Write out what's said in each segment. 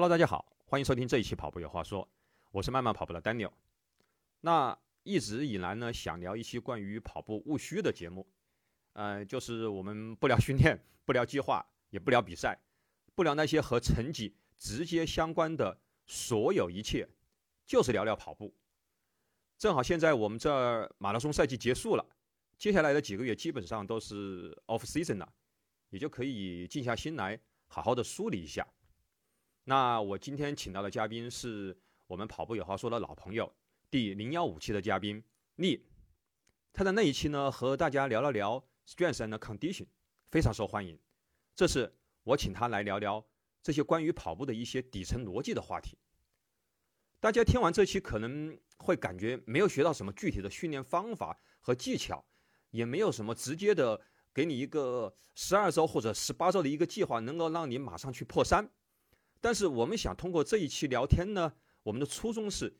Hello，大家好，欢迎收听这一期《跑步有话说》，我是慢慢跑步的 Daniel。那一直以来呢，想聊一期关于跑步务虚的节目，呃，就是我们不聊训练，不聊计划，也不聊比赛，不聊那些和成绩直接相关的所有一切，就是聊聊跑步。正好现在我们这儿马拉松赛季结束了，接下来的几个月基本上都是 off season 了，也就可以静下心来，好好的梳理一下。那我今天请到的嘉宾是我们跑步有话说的老朋友，第零幺五期的嘉宾丽。他在那一期呢，和大家聊了聊 strength and condition，非常受欢迎。这次我请他来聊聊这些关于跑步的一些底层逻辑的话题。大家听完这期可能会感觉没有学到什么具体的训练方法和技巧，也没有什么直接的给你一个十二周或者十八周的一个计划，能够让你马上去破三。但是我们想通过这一期聊天呢，我们的初衷是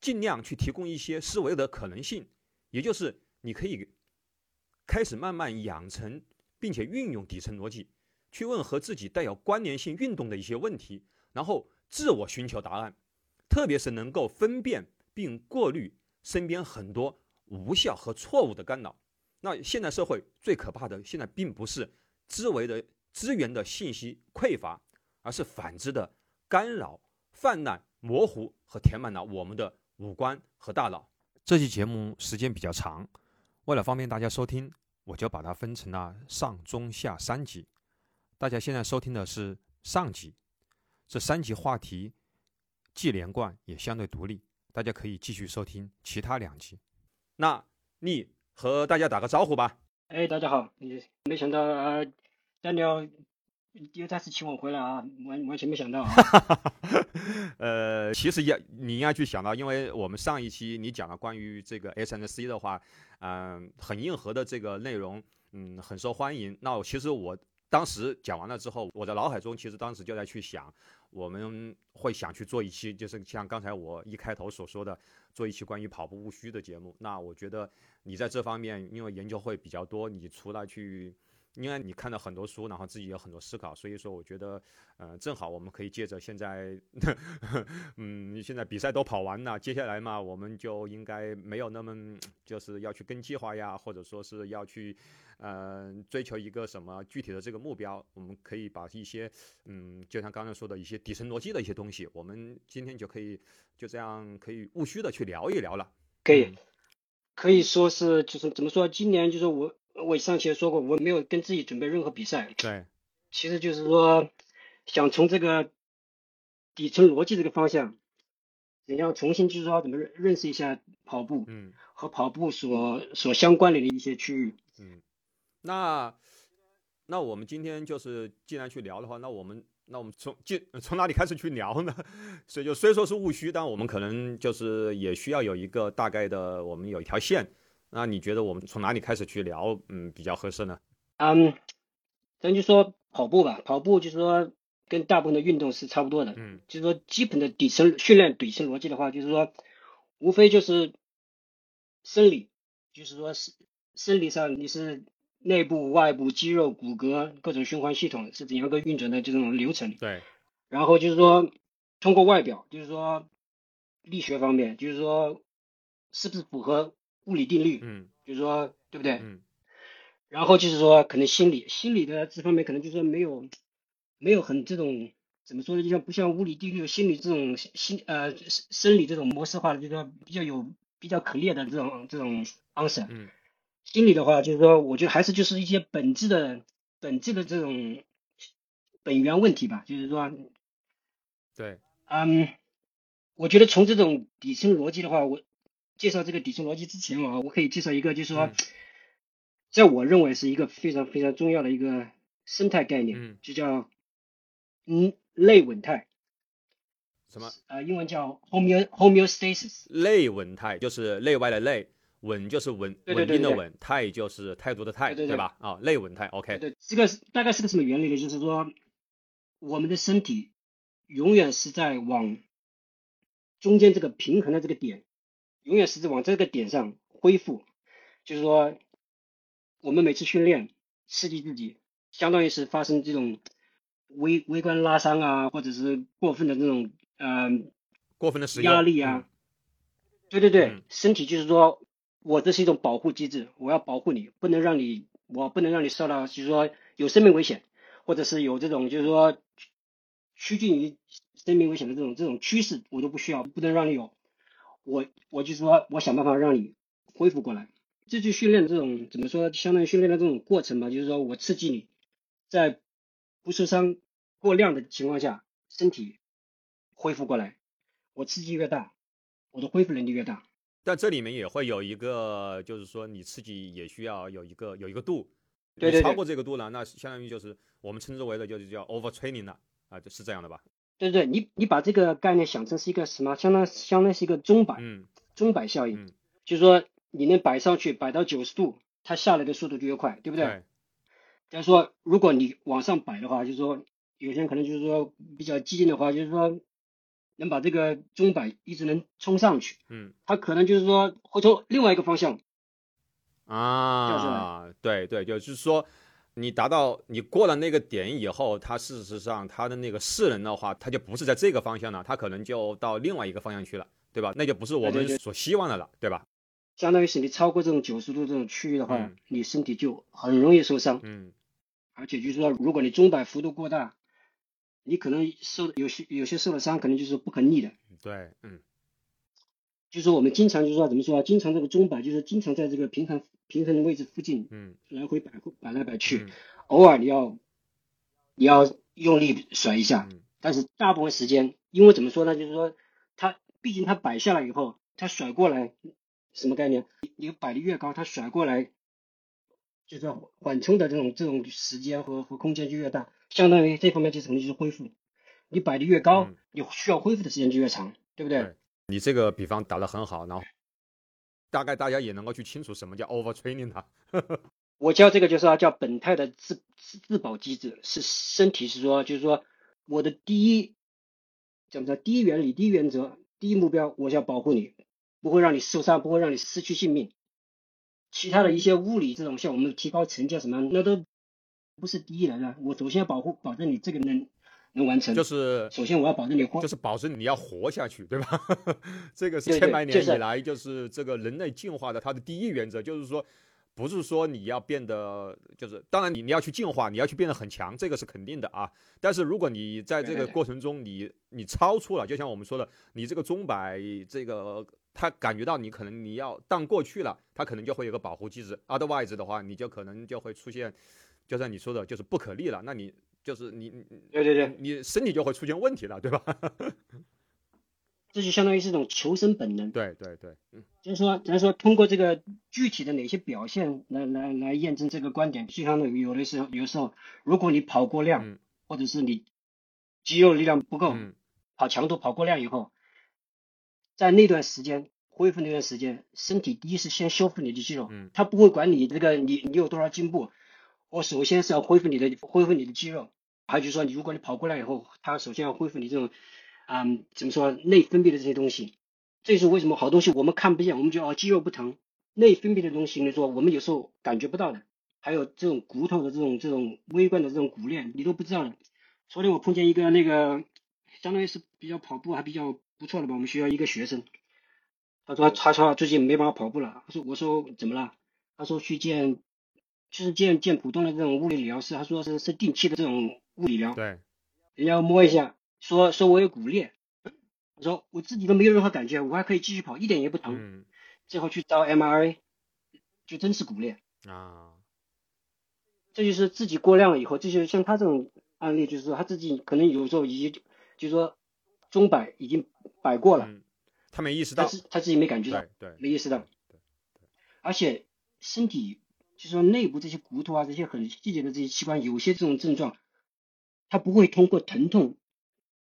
尽量去提供一些思维的可能性，也就是你可以开始慢慢养成，并且运用底层逻辑，去问和自己带有关联性运动的一些问题，然后自我寻求答案，特别是能够分辨并过滤身边很多无效和错误的干扰。那现代社会最可怕的，现在并不是思维的资源的信息匮乏。而是反之的干扰、泛滥、模糊和填满了我们的五官和大脑。这期节目时间比较长，为了方便大家收听，我就把它分成了上、中、下三集。大家现在收听的是上集，这三集话题既连贯也相对独立，大家可以继续收听其他两集。那你和大家打个招呼吧。哎，大家好！你没想到啊，单聊。又再次请我回来啊，完完全没想到。呃，其实也你应该去想到，因为我们上一期你讲了关于这个 S N C 的话，嗯，很硬核的这个内容，嗯，很受欢迎。那其实我当时讲完了之后，我的脑海中其实当时就在去想，我们会想去做一期，就是像刚才我一开头所说的，做一期关于跑步务虚的节目。那我觉得你在这方面，因为研究会比较多，你除了去。因为你看了很多书，然后自己有很多思考，所以说我觉得，呃，正好我们可以借着现在，嗯，现在比赛都跑完了，接下来嘛，我们就应该没有那么就是要去跟计划呀，或者说是要去，呃，追求一个什么具体的这个目标，我们可以把一些，嗯，就像刚才说的一些底层逻辑的一些东西，我们今天就可以就这样可以务虚的去聊一聊了。可以，可以说是就是怎么说，今年就是我。我上期也说过，我没有跟自己准备任何比赛。对，其实就是说，想从这个底层逻辑这个方向，怎样重新就是说怎么认认识一下跑步，嗯，和跑步所所相关联的一些区域。嗯，那那我们今天就是既然去聊的话，那我们那我们从进从哪里开始去聊呢？所以就虽说是务虚，但我们可能就是也需要有一个大概的，我们有一条线。那你觉得我们从哪里开始去聊，嗯，比较合适呢？嗯，咱就说跑步吧，跑步就是说跟大部分的运动是差不多的，嗯，就是说基本的底层训练底层逻辑的话，就是说无非就是生理，就是说是生理上你是内部、外部肌肉、骨骼各种循环系统是怎样个运转的这种流程，对，然后就是说通过外表，就是说力学方面，就是说是不是符合。物理定律，嗯，就是说，对不对？嗯，然后就是说，可能心理，心理的这方面可能就是说没有，没有很这种怎么说呢？就像不像物理定律，心理这种心呃生理这种模式化的，就是说比较有比较可列的这种这种 answer。嗯，心理的话，就是说，我觉得还是就是一些本质的本质的这种本源问题吧，就是说，对，嗯，我觉得从这种底层逻辑的话，我。介绍这个底层逻辑之前啊，我可以介绍一个，就是说，在我认为是一个非常非常重要的一个生态概念，就叫嗯类稳态。什么？呃，英文叫 homeo homeostasis。类稳态就是内外的内，稳就是稳稳定的稳，态就是态度的态，对吧？啊，类稳态，OK。对，这个大概是个什么原理呢？就是说，我们的身体永远是在往中间这个平衡的这个点。永远是在往这个点上恢复，就是说，我们每次训练刺激自己，相当于是发生这种微微观拉伤啊，或者是过分的这种呃过分的使用压力啊嗯，对对对，嗯身体就是说我这是一种保护机制，我要保护你，不能让你我不能让你受到就是说有生命危险，或者是有这种就是说趋近于生命危险的这种这种趋势，我都不需要，不能让你有。我我就说我想办法让你恢复过来。这就训练这种怎么说，相当于训练的这种过程吧，就是说我刺激你，在不受伤过量的情况下，身体恢复过来。我刺激越大，我的恢复能力越大。但这里面也会有一个，就是说你刺激也需要有一个有一个度，对对对你超过这个度了，那相当于就是我们称之为的就是叫 overtraining 了啊，就是这样的吧？对对对，你你把这个概念想成是一个什么？相当相当是一个钟摆，嗯钟摆效应，嗯就是说你能摆上去，摆到九十度，它下来的速度就越快，对不对？对，假如说如果你往上摆的话，就是说有些人可能就是说比较激进的话，就是说能把这个钟摆一直能冲上去，嗯他可能就是说会从另外一个方向，啊，对对，就是说你达到你过了那个点以后，它事实上它的那个势能的话，它就不是在这个方向了，它可能就到另外一个方向去了，对吧？那就不是我们所希望的了，对吧？相当于是你超过这种九十度这种区域的话，嗯你身体就很容易受伤。嗯而且就是说，如果你钟摆幅度过大，你可能受有些有些受的伤，可能就是不可逆的。对，嗯就是我们经常就是说怎么说啊？经常这个钟摆就是经常在这个平衡平衡的位置附近嗯来回摆摆来摆去，嗯偶尔你要你要用力甩一下，嗯但是大部分时间，因为怎么说呢？就是说它毕竟它摆下来以后，它甩过来什么概念？你你摆的越高，它甩过来就是缓冲的这种这种时间和和空间就越大，相当于这方面就是可能就是恢复。你摆的越高，嗯你需要恢复的时间就越长，对不对？你这个比方打得很好，然后大概大家也能够去清楚什么叫 overtraining 它。我教这个就是要叫本态的自自自保机制，是身体是说，就是说我的第一怎么着？第一原理、第一原则、第一目标，我要保护你，不会让你受伤，不会让你失去性命。其他的一些物理这种，像我们提高成绩什么，那都不是第一来的。我首先要保护，保证你这个能能完成。就是首先我要保证你活就，是保证你要活下去，对吧？这个是千百年以来就是这个人类进化的它的第一原则，就是说，不是说你要变得就是，当然你你要去进化，你要去变得很强，这个是肯定的啊。但是如果你在这个过程中你你超出了，就像我们说的，你这个钟摆这个他感觉到你可能你要荡过去了，他可能就会有个保护机制，otherwise 的话，你就可能就会出现，就像你说的，就是不可逆了，那你就是你你对对对，你身体就会出现问题了，对吧？这就相当于是一种求生本能。对对对，嗯。就是说，咱说通过这个具体的哪些表现来来来验证这个观点，就像有有的时候，有时候如果你跑过量，嗯。或者是你肌肉力量不够，嗯。跑强度跑过量以后，在那段时间恢复那段时间，身体第一是先修复你的肌肉，嗯。它不会管你这个你你有多少进步，我首先是要恢复你的恢复你的肌肉，还有就是说你如果你跑过来以后，它首先要恢复你这种，嗯，怎么说内分泌的这些东西。这是为什么好东西我们看不见，我们觉得哦肌肉不疼，内分泌的东西你说我们有时候感觉不到的，还有这种骨头的这种这种微观的这种骨链你都不知道的。昨天我碰见一个那个相当于是比较跑步还比较不错的吧，我们学校一个学生，他说他说最近没办法跑步了，他说我说怎么了？他说去见就是见见普通的这种物理疗师，他说是是定期的这种物理疗，对，人家摸一下，说说我有骨裂，我说我自己都没有任何感觉，我还可以继续跑，一点也不疼。嗯最后去照 M R A，就真是骨裂。啊，这就是自己过量了以后，这就是像他这种案例，就是说他自己可能有时候已经就是说钟摆已经摆过了，嗯，他没意识到他自他自己没感觉到对，对，没意识到，而且身体就是说内部这些骨头啊，这些很细节的这些器官，有些这种症状，它不会通过疼痛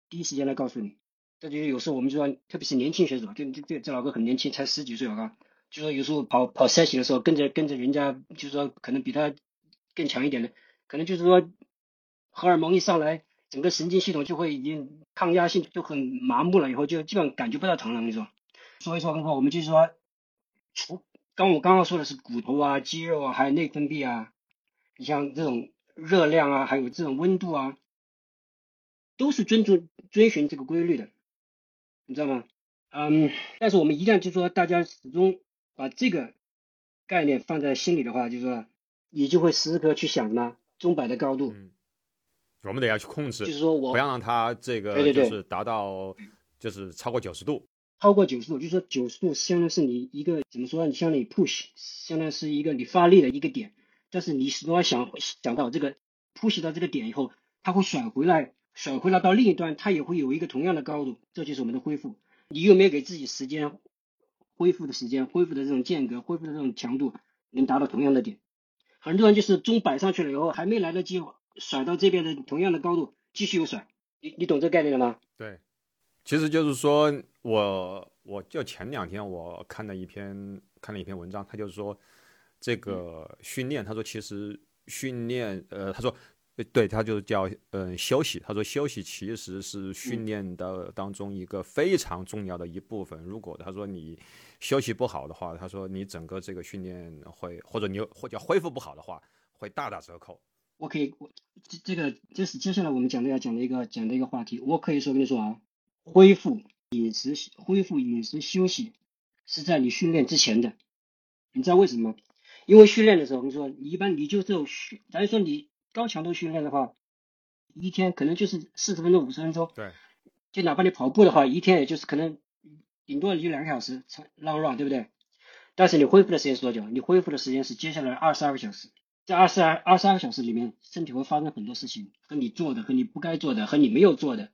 第一时间来告诉你。这就是有时候我们就说，特别是年轻选手，这这这这老哥很年轻，才十几岁啊，就说有时候跑跑筛型的时候，跟着跟着人家，就是说可能比他更强一点的，可能就是说荷尔蒙一上来，整个神经系统就会已经抗压性就很麻木了，以后就基本上感觉不到疼了。你说，所以说的话，我们就是说，除刚我刚刚说的是骨头啊、肌肉啊，还有内分泌啊，你像这种热量啊，还有这种温度啊，都是遵遵遵循这个规律的，你知道吗？嗯，但是我们一旦就说大家始终把这个概念放在心里的话，就是说你就会时时刻去想呢，钟摆的高度，嗯，我们得要去控制，就是说我不要让它这个对对对就是达到就是超过九十度。超过九十度，就是说九十度相当于是你一个怎么说呢？你相当于 push，相当于是一个你发力的一个点，但是你始终要想想到这个 push 到这个点以后，它会甩回来，甩回来到另一端，它也会有一个同样的高度，这就是我们的恢复。你有没有给自己时间恢复的时间，恢复的这种间隔，恢复的这种强度，能达到同样的点？很多人就是钟摆上去了以后，还没来得及甩到这边的同样的高度，继续又甩。你你懂这个概念了吗？对，其实就是说我我就前两天我看了一篇看了一篇文章，他就是说这个训练，他说其实训练呃，他说呃对，他就叫嗯休息，他说休息其实是训练的当中一个非常重要的一部分。如果他说你休息不好的话，他说你整个这个训练会或者你或者恢复不好的话，会大打折扣。我可以，我这这个这是接下来我们讲的要讲的一个讲的一个话题。我可以说跟你说啊，恢复饮食恢复饮食休息是在你训练之前的。你知道为什么吗？因为训练的时候，你说你一般你就这种训，咱就说你高强度训练的话，一天可能就是四十分钟五十分钟，对，就哪怕你跑步的话，一天也就是可能顶多也就两个小时长 long run，对不对？但是你恢复的时间是多久？你恢复的时间是接下来二十二个小时。在二十二二十二个小时里面，身体会发生很多事情，和你做的、和你不该做的、和你没有做的，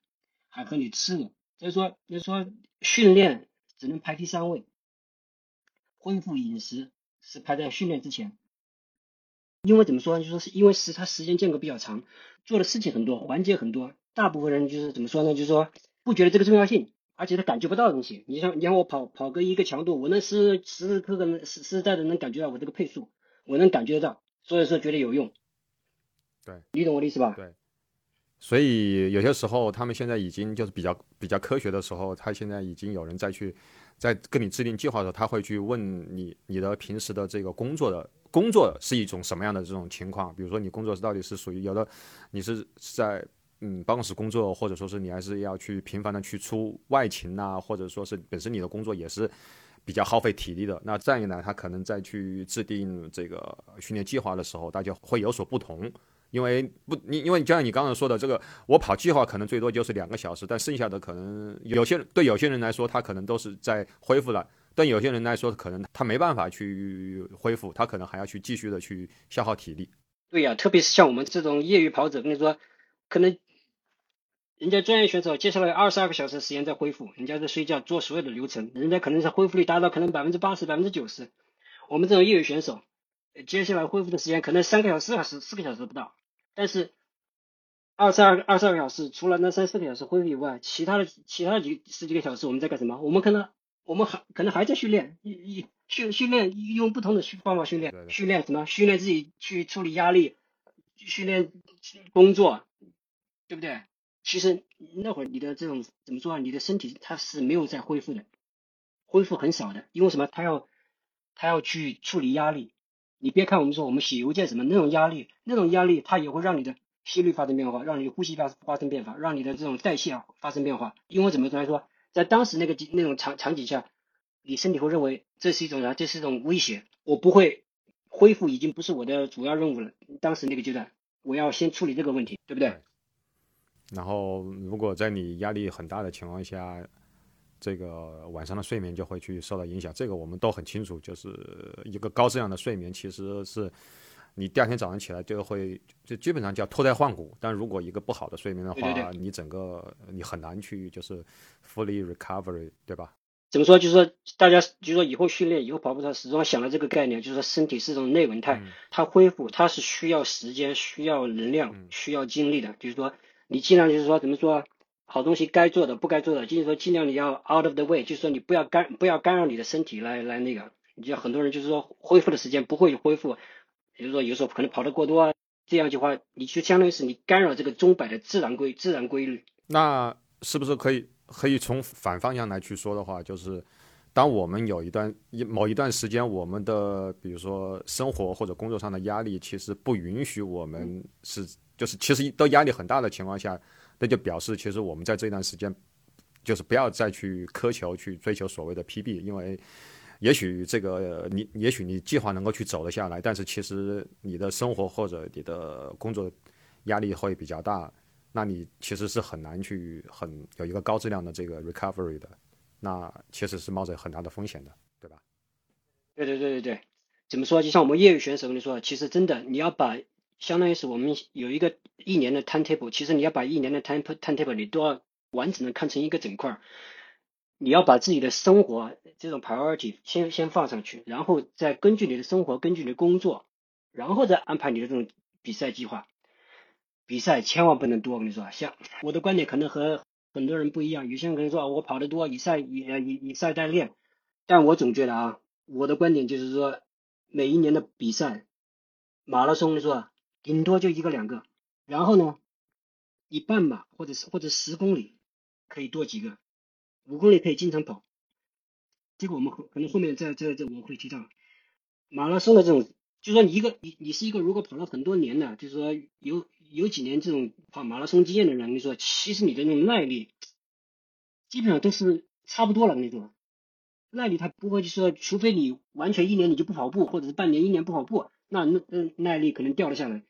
还和你吃的。所以说，就是说训练只能排第三位，恢复饮食是排在训练之前。因为怎么说呢？就说是因为时它时间间隔比较长，做的事情很多，环节很多，大部分人就是怎么说呢？就是说不觉得这个重要性，而且他感觉不到东西。你像你像我跑跑个一个强度，我能时时时刻刻能实实在在能感觉到我这个配速，我能感觉得到。所以说觉得有用，对，你懂我的意思吧？对，所以有些时候他们现在已经就是比较比较科学的时候，他现在已经有人再去在跟你制定计划的时候，他会去问你你的平时的这个工作的工作是一种什么样的这种情况？比如说你工作是到底是属于有的你是在嗯办公室工作，或者说是你还是要去频繁的去出外勤呐，或者说是本身你的工作也是。比较耗费体力的，那这样一来，他可能再去制定这个训练计划的时候，大家会有所不同。因为不，你因为就像你刚刚说的，这个我跑计划可能最多就是两个小时，但剩下的可能有些对有些人来说，他可能都是在恢复了；但有些人来说，可能他没办法去恢复，他可能还要去继续的去消耗体力。对呀，特别是像我们这种业余跑者，跟你说，可能。人家专业选手接下来二十二个小时时间在恢复，人家在睡觉做所有的流程，人家可能是恢复率达到可能百分之八十、百分之九十。我们这种业余选手，接下来恢复的时间可能三个小时、四个小时、四个小时不到。但是二十二二十二个小时，除了那三四个小时恢复以外，其他的其他的几十几个小时我们在干什么？我们可能我们还可能还在训练，一训训练用不同的方法训练，训练什么？训练自己去处理压力，训练工作，对不对？其实那会儿你的这种怎么说啊？你的身体它是没有在恢复的，恢复很少的，因为什么？它要它要去处理压力。你别看我们说我们写邮件什么那种压力，那种压力它也会让你的心率发生变化，让你的呼吸发生发生变化，让你的这种代谢发生变化。因为怎么来说，在当时那个那种场场景下，你身体会认为这是一种啥？这是一种威胁，我不会恢复，已经不是我的主要任务了。当时那个阶段，我要先处理这个问题，对不对？然后，如果在你压力很大的情况下，这个晚上的睡眠就会去受到影响。这个我们都很清楚，就是一个高质量的睡眠，其实是你第二天早上起来就会就基本上叫脱胎换骨。但如果一个不好的睡眠的话，你整个你很难去就是 fully recovery，对吧？怎么说？就是说大家就是说以后训练以后跑步，他始终想了这个概念，就是说身体是种内稳态，它恢复它是需要时间、需要能量、需要精力的，就是说。你尽量就是说怎么说，好东西该做的不该做的，就是说尽量你要 out of the way，就是说你不要干不要干扰你的身体来来那个，你就很多人就是说恢复的时间不会恢复，比如说有时候可能跑得过多啊，这样的话你就相当于是你干扰这个钟摆的自然规自然规律。那是不是可以可以从反方向来去说的话，就是当我们有一段一某一段时间，我们的比如说生活或者工作上的压力，其实不允许我们是。就是其实都压力很大的情况下，那就表示其实我们在这段时间，就是不要再去苛求去追求所谓的 PB，因为也许这个你也许你计划能够去走得下来，但是其实你的生活或者你的工作压力会比较大，那你其实是很难去很有一个高质量的这个 recovery 的，那其实是冒着很大的风险的，对吧？对对对对对，怎么说？就像我们业余选手跟你说，其实真的你要把。相当于是我们有一个一年的 timetable，其实你要把一年的 time timetable 你都要完整的看成一个整块儿，你要把自己的生活这种 priority 先先放上去，然后再根据你的生活，根据你的工作，然后再安排你的这种比赛计划。比赛千万不能多，我跟你说，像我的观点可能和很多人不一样，有些人可能说啊我跑得多，以赛以以以赛代练，但我总觉得啊，我的观点就是说，每一年的比赛，马拉松是吧？顶多就一个两个，然后呢，你半马或者是或者十公里可以多几个，五公里可以经常跑。这个我们可能后面再再再我会提到，马拉松的这种，就说你一个你你是一个如果跑了很多年的，就是说有有几年这种跑马拉松经验的人，跟你说其实你的那种耐力基本上都是差不多了，那种耐力它不会就说，除非你完全一年你就不跑步，或者是半年一年不跑步。那那耐力可能掉了下来。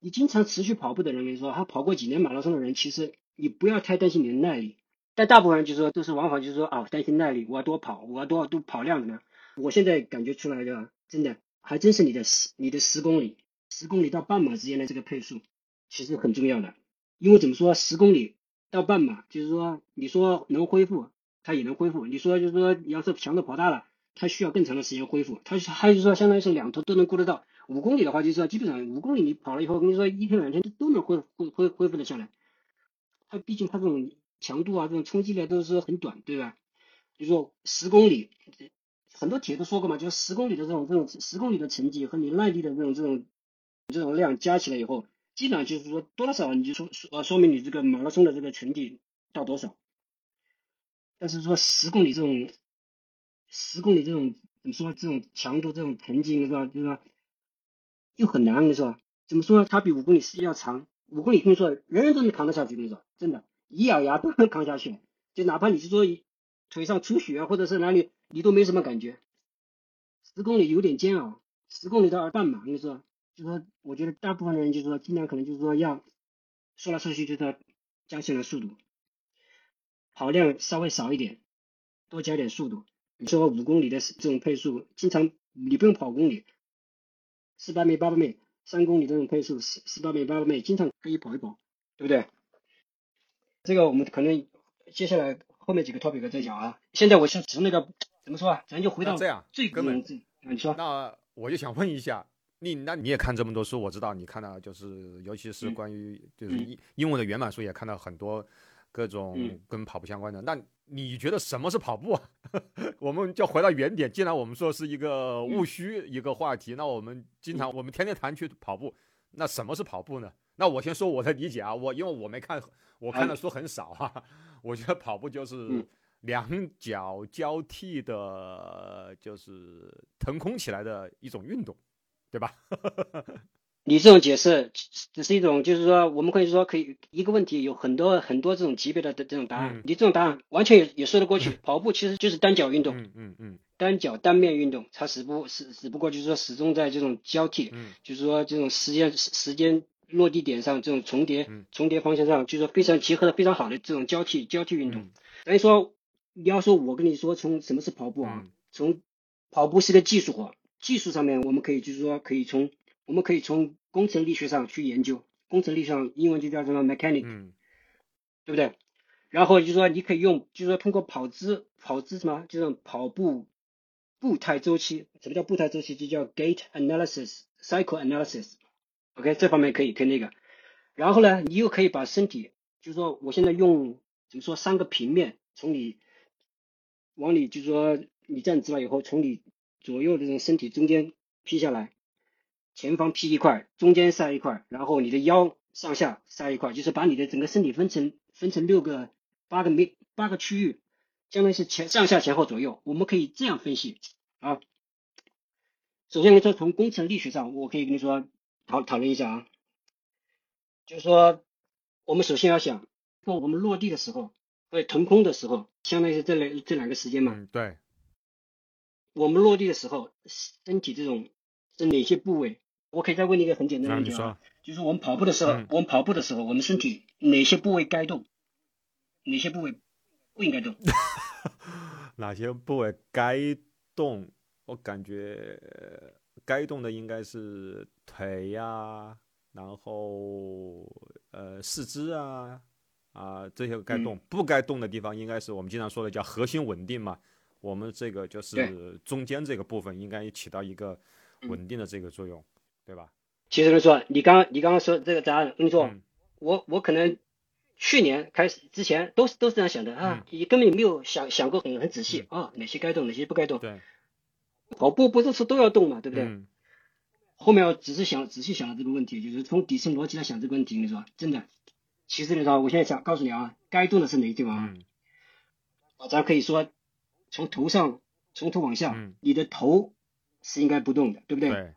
你经常持续跑步的人，跟你说他跑过几年马拉松的人，其实你不要太担心你的耐力。但大部分人就是说，都是往往就是说啊，担心耐力，我要多跑，我要多多跑量怎么样？我现在感觉出来的，真的还真是你的十你的十公里，十公里到半马之间的这个配速，其实很重要的。因为怎么说，十公里到半马，就是说你说能恢复，它也能恢复。你说就是说，你要是强度跑大了。它需要更长的时间恢复，它还是说相当于是两头都能顾得到。五公里的话，就是说基本上五公里你跑了以后，跟你说一天两天都都能恢恢恢恢复的下来。它毕竟它这种强度啊，这种冲击力都是很短，对吧？就说十公里，很多帖都说过嘛，就是十公里的这种这种十公里的成绩和你耐力的这种这种这种量加起来以后，基本上就是说多少你就说说说明你这个马拉松的这个成绩到多少。但是说十公里这种。十公里这种，怎么说？这种强度，这种成绩，是吧？就是说，又很难，你说？怎么说呢？它比五公里是要长。五公里，跟你说，人人都能扛得下去，跟你说，真的，一咬牙都能扛下去。就哪怕你是说腿上出血，或者是哪里，你都没什么感觉。十公里有点煎熬，十公里到二半嘛，跟你说，就说，我觉得大部分人就是说，尽量可能就是说要说来说去，就是说加起来速度，跑量稍微少一点，多加点速度。你说五公里的这种配速，经常你不用跑公里，四百米、八百米、三公里这种配速，四四百米、八百米，经常可以跑一跑，对不对？这个我们可能接下来后面几个 topic 再讲啊。现在我是从那个怎么说啊？咱就回到这样最根本。你说。那我就想问一下，你那你也看这么多书，我知道你看到就是，尤其是关于就是英英文的原版书，也看到很多各种跟跑步相关的。那你觉得什么是跑步？啊 我们就回到原点。既然我们说是一个务虚一个话题，那我们经常我们天天谈去跑步，那什么是跑步呢？那我先说我的理解啊，我因为我没看，我看的书很少啊。我觉得跑步就是两脚交替的，就是腾空起来的一种运动，对吧？你这种解释只是一种，就是说，我们可以说，可以一个问题有很多很多这种级别的的这种答案。你这种答案完全也也说得过去。跑步其实就是单脚运动，嗯嗯嗯，单脚单面运动，它只不只只不过就是说始终在这种交替，就是说这种时间时间落地点上这种重叠重叠方向上，就是说非常结合的非常好的这种交替交替运动。等于说你要说我跟你说从什么是跑步啊？从跑步是个技术活，技术上面我们可以就是说可以从。我们可以从工程力学上去研究，工程力学上英文就叫什么 mechanic，对不对？然后就是说你可以用，就是说通过跑姿，跑姿什么，就是跑步步态周期。什么叫步态周期？就叫 gait analysis，cycle analysis。OK，这方面可以可以那个。然后呢，你又可以把身体，就是说我现在用怎么说三个平面，从你往里就是说你站直了以后，从你左右的这种身体中间劈下来。前方劈一块，中间塞一块，然后你的腰上下塞一块，就是把你的整个身体分成分成六个、八个面八个区域，相当于是前上下前后左右，我们可以这样分析啊。首先，来说从工程力学上，我可以跟你说讨讨论一下啊，就是说我们首先要想说我们落地的时候，或者腾空的时候，相当于是这两这两个时间嘛。嗯，对，我们落地的时候，身体这种是哪些部位？我可以再问你一个很简单的问题啊，，就是我们跑步的时候，嗯我们跑步的时候，我们身体哪些部位该动，哪些部位不应该动？哪些部位该动？我感觉呃该动的应该是腿呀、然后呃四肢啊啊这些该嗯动，不该动的地方应该是我们经常说的叫核心稳定嘛。我们这个就是中间这个部分应该起到一个嗯稳定的这个作用，对吧？其实来说，你刚你刚刚说这个答案，我跟你说，嗯我我可能去年开始之前都是都是这样想的啊，你根本没有想想过很很仔细啊，哪些该动，哪些不该动。对，跑步不是说都要动嘛，对不对？嗯后面我只是想仔细想了这个问题，就是从底层逻辑来想这个问题，你说真的，其实你说，我现在想告诉你啊，该动的是哪些地方啊？咱可以说从头上从头往下，嗯你的头是应该不动的，对不对？对，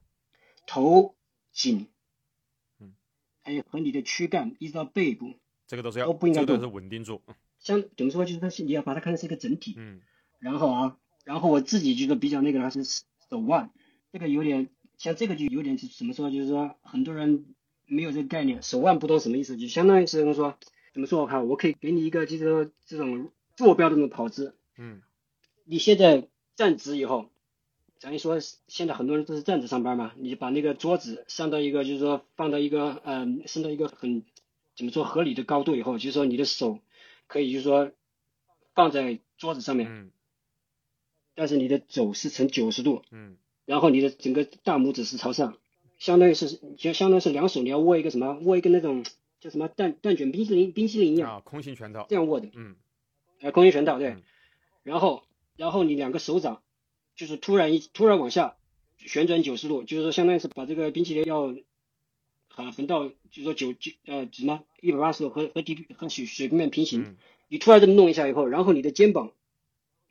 头颈，嗯，还有和你的躯干一直到背部，这个都是要都不应该动这个都是稳定住，像怎么说，就是它是你要把它看成是一个整体。嗯。然后啊，然后我自己觉得比较那个的话是手腕，这个有点像这个就有点是怎么说，就是说很多人没有这个概念，手腕不懂什么意思，就相当于是说怎么说？我看我可以给你一个就是说这种坐标的那种跑姿，嗯。你现在站直以后，咱一说现在很多人都是站着上班嘛，你把那个桌子上到一个就是说放到一个嗯升到一个很怎么说合理的高度以后，就是说你的手可以就是说放在桌子上面，嗯但是你的肘是呈九十度，嗯然后你的整个大拇指是朝上，相当于是就相当于是两手你要握一个什么握一个那种叫什么蛋蛋卷冰淇淋冰淇淋一样、啊，空心拳头，这样握的，嗯呃空心拳套对，嗯。然后然后你两个手掌就是突然一突然往下旋转九十度，就是说相当于是把这个冰淇淋要啊横到就是说九九呃什么一百八十度和和地和水水平面平行，嗯。你突然这么弄一下以后，然后你的肩膀，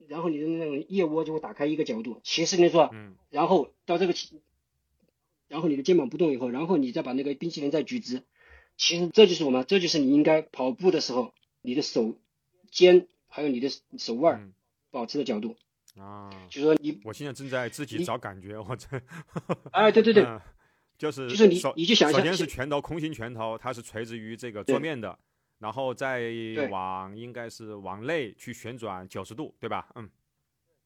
然后你的那种腋窝就会打开一个角度，其实你说。嗯。然后到这个，然后你的肩膀不动以后，然后你再把那个冰淇淋再举直，其实这就是我们，这就是你应该跑步的时候，你的手肩还有你的手腕嗯。保持的角度，啊。就是说你，我现在正在自己找感觉，我这，哎，对对对，嗯就是就是你首你就想一下首先是是拳头，空心拳头，它是垂直于这个桌面的，然后再往应该是往内去旋转九十度，对吧？嗯，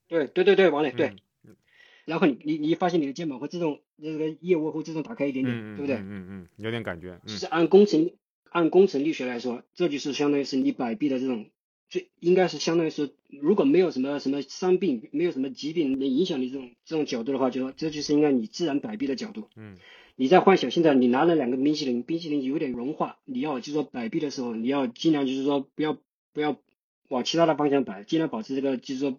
对对对对，往内对，嗯然后你你你发现你的肩膀会自动这个腋窝会自动打开一点点，对不对？嗯嗯嗯，有点感觉，嗯其实按工程按工程力学来说，这就是相当于是你摆臂的这种最应该是相当于是如果没有什么什么伤病，没有什么疾病能影响你这种这种角度的话，就说这就是应该你自然摆臂的角度。嗯你在幻想现在你拿了两个冰淇淋，冰淇淋有点融化，你要就是说摆臂的时候，你要尽量就是说不要不要往其他的方向摆，尽量保持这个就是说。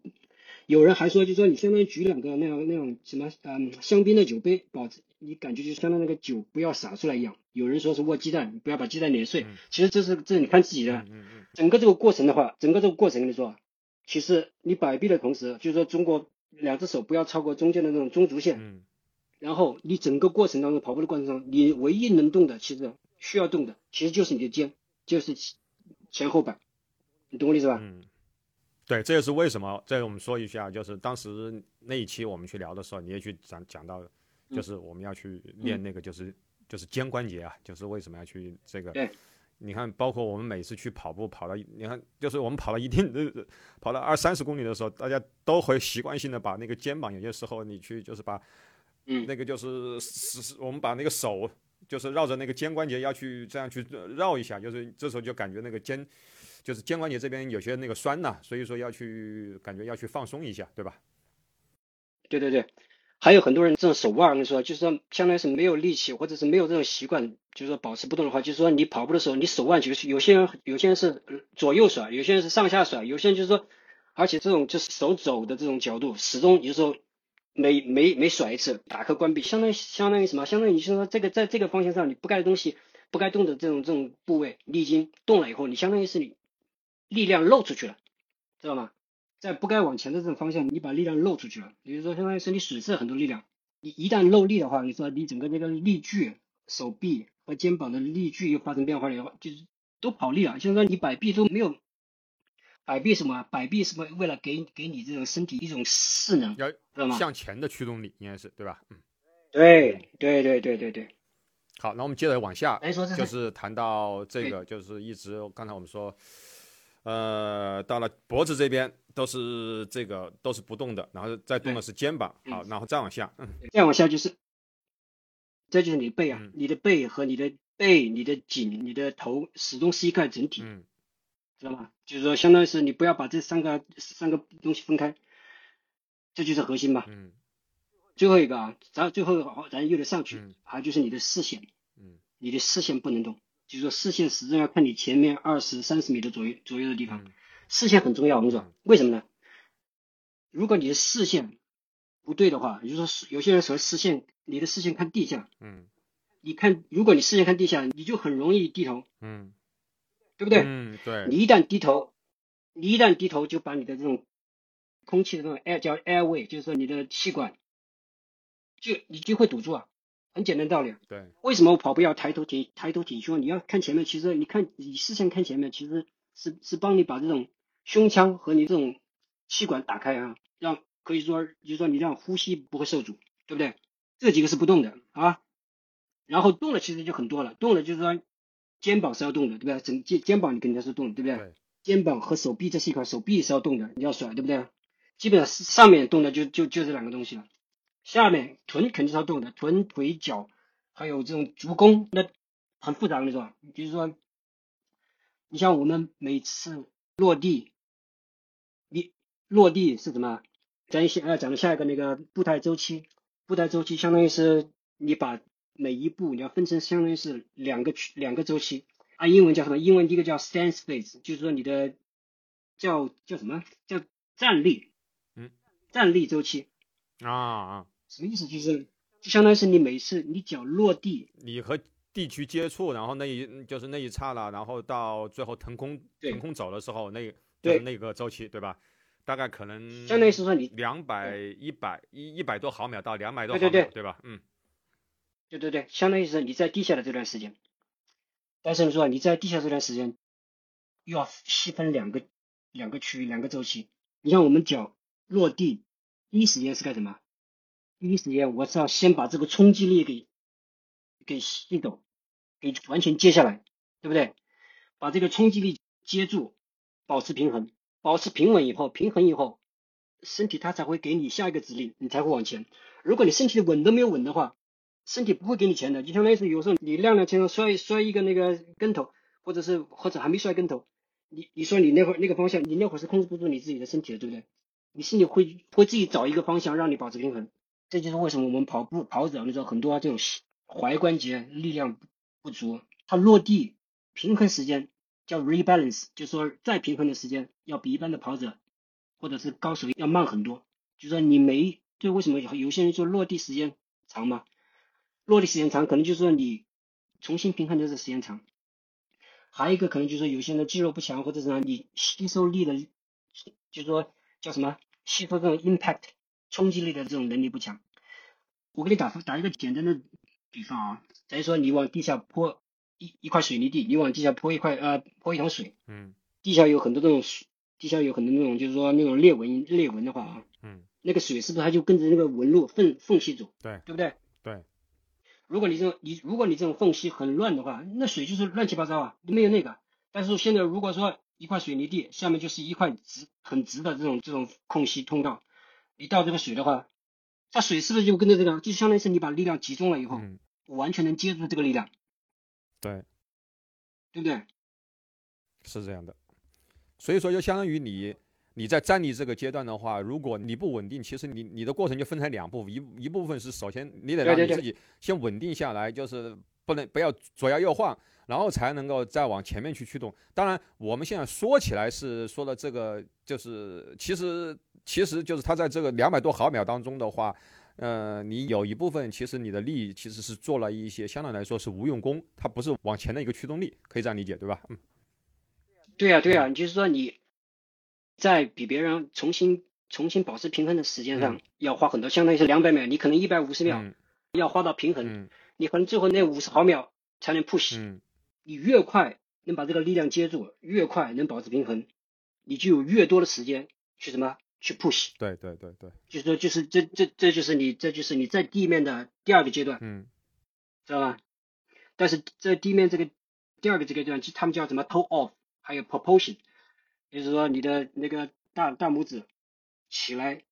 有人还说，就说你相当于举两个那样那种什么嗯香槟的酒杯，保持你感觉就相当于那个酒不要洒出来一样。有人说是握鸡蛋，不要把鸡蛋碾碎。嗯其实这是这是你看自己的。嗯嗯嗯整个这个过程的话，整个这个过程跟你说，其实你摆臂的同时，就是说中国两只手不要超过中间的那种中轴线，嗯然后你整个过程当中跑步的过程中，你唯一能动的，其实需要动的，其实就是你的肩，就是前后摆，你懂我意思吧？嗯，对，这也是为什么。这个我们说一下，就是当时那一期我们去聊的时候，你也去讲讲到，嗯就是我们要去练那个，就是就是肩关节啊，就是为什么要去这个。对。你看，包括我们每次去跑步，跑到你看，就是我们跑到一定的，跑到二三十公里的时候，大家都会习惯性的把那个肩膀，有些时候你去就是把，嗯那个就是是是我们把那个手就是绕着那个肩关节要去这样去绕一下，就是这时候就感觉那个肩，就是肩关节这边有些那个酸呐、所以说要去感觉要去放松一下，对吧？对对对，还有很多人这种手腕，我跟你说，就是说相当于是没有力气，或者是没有这种习惯，就是说保持不动的话，就是说你跑步的时候，你手腕就是有些人有些人是左右甩，有些人是上下甩，有些人就是说，而且这种就是手肘的这种角度，始终有时候每每每甩一次，打开关闭，相当于相当于什么？相当于你是说这个在这个方向上你不该的东西，不该动的这种这种部位，你已经动了以后，你相当于是你力量漏出去了，知道吗？在不该往前的这种方向，你把力量漏出去了，也就是说，相当于是你损失了很多力量。你一旦漏力的话，你说你整个这个力距、手臂和肩膀的力距又发生变化了以后，就是都跑力了，就是说你摆臂都没有。摆臂什么？摆臂什么？为了给给你这种身体一种势能，要知道吗？向前的驱动力应该是对吧？嗯，对对对对对对。好，那我们接着往下，就是谈到这个，就是一直刚才我们说，呃，到了脖子这边都是这个都是不动的，然后再动的是肩膀，好，然后再往下，嗯，再往下就是，这就是你的背啊，嗯。你的背和你的背、你的颈、你的头始终是一块整体，嗯。知道吗？就是说，相当于是你不要把这三个三个东西分开，这就是核心吧。嗯。最后一个啊，咱最后好咱又得上去，嗯。还有就是你的视线，嗯。你的视线不能动，就是说视线始终要看你前面二十三十米的左右左右的地方，嗯视线很重要。我跟你说嗯，为什么呢？如果你的视线不对的话，也就是说有些人说视线，你的视线看地下，嗯你看，如果你视线看地下，你就很容易低头，嗯，对不对？嗯对，你一旦低头，你一旦低头，就把你的这种空气的这种 air 叫 airway，就是说你的气管，就你就会堵住啊。很简单道理啊。对，为什么我跑步要抬头挺抬头挺胸？你要看前面，其实你看你视线看前面，其实是是帮你把这种胸腔和你这种气管打开啊，让可以说就是说你让呼吸不会受阻，对不对？这几个是不动的啊。然后动了其实就很多了，动了就是说肩膀是要动的，对不对？整肩肩膀你肯定是动的，对不对？对肩膀和手臂这是一块，手臂是要动的，你要甩，对不对？基本上上面动的就就就这两个东西了，下面臀肯定是要动的，臀、腿、脚，还有这种足弓，那很复杂的是吧？就是说，你像我们每次落地，你落地是什么？咱先要讲的下一个那个步态周期，步态周期相当于是你把每一步你要分成相当于是两个区两个周期，按英文叫什么？英文第一个叫 stance phase，就是说你的叫叫什么？叫站立，嗯，站立周期。啊啊，什么意思？就是就相当于是你每次你脚落地，你和地区接触，然后那一就是那一刹那，然后到最后腾空腾空走的时候，那就对是那个周期，对吧？大概可能相当于是说你两百一百一一百多毫秒到两百多毫对对对秒，对吧？嗯对对对，相当于是你在地下的这段时间，但是说你在地下这段时间，又要细分两个两个区域两个周期。你像我们脚落地，第一时间是干什么？第一时间我是要先把这个冲击力给给吸走，给完全接下来，对不对？把这个冲击力接住，保持平衡，保持平稳以后，平衡以后，身体它才会给你下一个指令，你才会往前。如果你身体的稳都没有稳的话，身体不会给你钱的，就相当于是有时候你踉踉跄跄摔摔一个那个跟头，或者是或者还没摔跟头，你你说你那会儿那个方向，你那会儿是控制不住你自己的身体的，对不对？你身体会会自己找一个方向让你保持平衡，这就是为什么我们跑步跑者那时候很多这种踝关节力量不足，它落地平衡时间叫 rebalance，就说再平衡的时间要比一般的跑者或者是高手要慢很多，就说你没就为什么有些人说落地时间长嘛？落地时间长，可能就是说你重新平衡的这时间长。还有一个可能就是说有些人的肌肉不强，或者是呢你吸收力的，就是说叫什么吸收这种 impact 冲击力的这种能力不强。我给你打打一个简单的比方啊，假如说你往地下泼一一块水泥地，你往地下泼一块呃泼一桶水，嗯地下有很多这种水，地下有很多那种就是说那种裂纹裂纹的话啊，嗯，那个水是不是它就跟着那个纹路缝缝隙走，对对不对？对，如果你这种你如果你这种缝隙很乱的话，那水就是乱七八糟啊，没有那个。但是现在如果说一块水泥地下面就是一块直很直的这种这种空隙通道，你倒这个水的话，它水是不是就跟着这个，就相当于是你把力量集中了以后，嗯我完全能接住这个力量，对，对不对？是这样的。所以说，就相当于你你在站立这个阶段的话，如果你不稳定，其实你你的过程就分成两步，一一部分是首先你得让你自己先稳定下来，就是不能不要左摇右晃，然后才能够再往前面去驱动。当然，我们现在说起来是说的这个，就是其实其实就是它在这个两百多毫秒当中的话。呃，你有一部分其实你的力其实是做了一些相对来说是无用功，它不是往前的一个驱动力，可以这样理解，对吧？嗯，对呀、对呀、你就是说你在比别人重新重新保持平衡的时间上嗯。要花很多，相当于是两百秒，你可能一百五十秒嗯。要花到平衡，嗯。你可能最后那五十毫秒才能 push，、嗯。你越快能把这个力量接住，越快能保持平衡，你就有越多的时间去什么去 push。对对对对，就是说，就是这这这就是你这就是你在地面的第二个阶段，嗯知道吧？但是在地面这个第二个这个阶段，就他们叫什么 toe off，还有 propulsion，就是说你的那个大大拇指起来，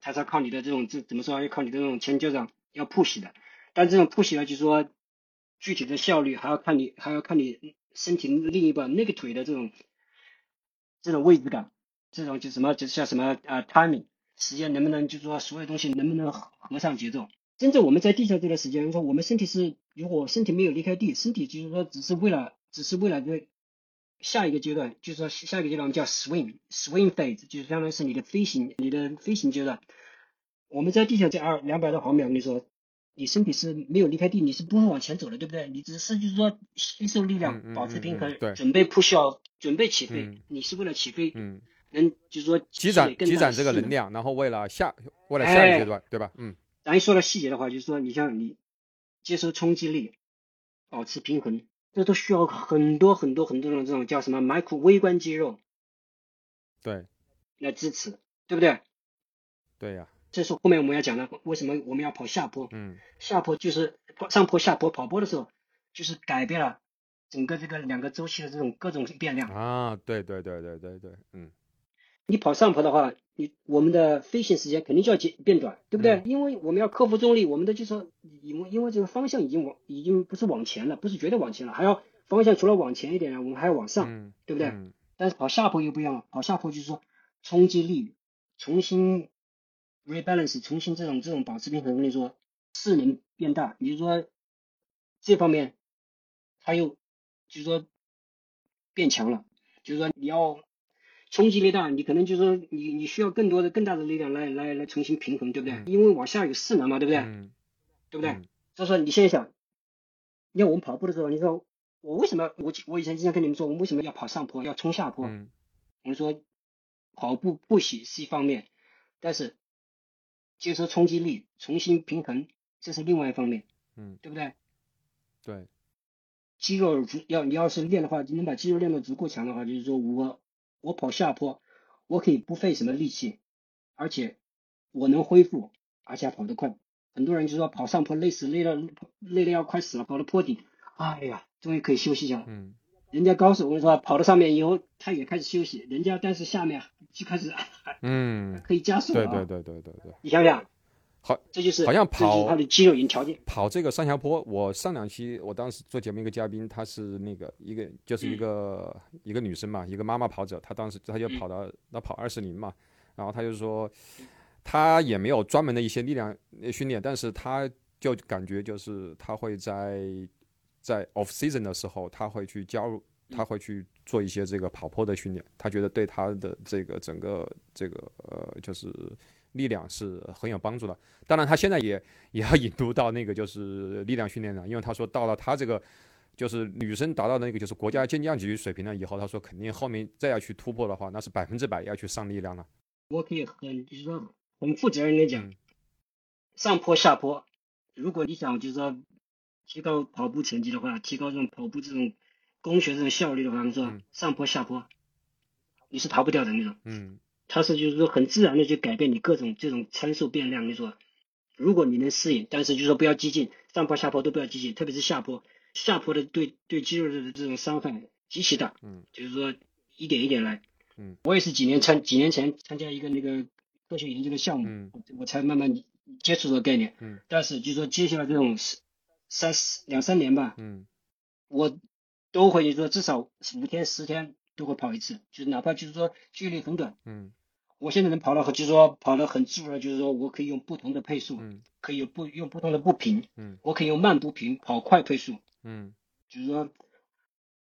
它是要靠你的这种这怎么说？要靠你的这种前脚掌要 push 的。但这种 push 呢，就是说具体的效率还要看你还要看你身体另一半那个腿的这种这种位置感，这种就什么就像什么啊 timing。时间能不能，就是说所有东西能不能合合上节奏？真正我们在地球这段时间，说我们身体是，如果身体没有离开地，身体就是说只是为了，只是为了这下一个阶段，就是说下一个阶段我们叫 swing swing phase，就是相当于是你的飞行，你的飞行阶段。我们在地球这二两百多毫秒，我跟你说，你身体是没有离开地，你是不会往前走的，对不对？你只是就是说吸收力嗯量，嗯保持平衡准备 push off，准备起飞嗯，你是为了起飞，嗯，能就是说积攒积攒这个能量，然后为了下为了下一阶段，对吧？嗯咱一说到细节的话，就是说，你像你接收冲击力，保持平衡，这都需要很多很多很多的这种叫什么 micro 微观肌肉对来支持，对不对？对呀，这是后面我们要讲的，为什么我们要跑下坡？嗯下坡就是上坡下坡跑坡的时候，就是改变了整个这个两个周期的这种各种变量。啊，对对对对对对，嗯你跑上坡的话，你我们的飞行时间肯定就要减变短，对不对？嗯因为我们要克服重力，我们的就是说因为因为这个方向已经往已经不是往前了，不是绝对往前了，还要方向除了往前一点呢，我们还要往上，嗯，对不对？嗯但是跑下坡又不一样了，跑下坡就是说冲击力重新 rebalance，重新这种这种保持平衡，我跟你说势能变大，你就说这方面它又就是说变强了，就是说你要冲击力大，你可能就是说你你需要更多的更大的力量来来来重新平衡，对不对？嗯因为往下有势能嘛，对不对？嗯，对不对？嗯所以说你现在想，你看我们跑步的时候，你说我为什么我我以前经常跟你们说，我们为什么要跑上坡，要冲下坡？嗯我们说跑步不喜是一方面，但是接受冲击力、重新平衡，这是另外一方面，嗯，对不对？对，肌肉足要你要是练的话，你能把肌肉练得足够强的话，就是说我我跑下坡，我可以不费什么力气，而且我能恢复，而且还跑得快。很多人就说跑上坡累死，累到累得要快死了，跑到坡顶，哎呀，终于可以休息一下了。嗯人家高手我跟你说，跑到上面以后，他也开始休息，人家但是下面就开始嗯，可以加速了、啊。对对对对对对，你想想，好，这就是好像跑他的肌肉已经条件。跑这个上下坡，我上两期我当时做节目一个嘉宾，她是那个一个就是一个、一个女生嘛，一个妈妈跑者，她当时她就跑到那跑二十零嘛，然后她就说，她也没有专门的一些力量呃训练，但是她就感觉就是她会在在 off season 的时候，她会去加入，她会去做一些这个跑坡的训练，她觉得对她的这个整个这个呃就是力量是很有帮助的。当然，他现在也也要引入到那个就是力量训练了，因为他说到了他这个就是女生达到那个就是国家健将级水平了以后，他说肯定后面再要去突破的话，那是百分之百要去上力量了。我可以很就是说很负责任的讲，嗯上坡下坡，如果你想就是说提高跑步成绩的话，提高这种跑步这种工学这种效率的话，你说嗯上坡下坡，你是逃不掉的那种。嗯它是就是说很自然的去改变你各种这种参数变量。你说，如果你能适应，但是就是说不要激进，上坡下坡都不要激进，特别是下坡，下坡的对对肌肉的这种伤害极其大。嗯，就是说一点一点来。嗯，我也是几年参几年前参加一个那个科学研究的项目，嗯我我才慢慢接触这个概念。嗯，但是就是说接下来这种三四两三年吧，嗯我都会就是说至少五天十天都会跑一次，就是哪怕就是说距离很短。嗯。我现在能跑到，就是说跑得很自如了，就是说我可以用不同的配速，嗯。可以有不用不同的步频，嗯。我可以用慢步频跑快配速，嗯。就是说，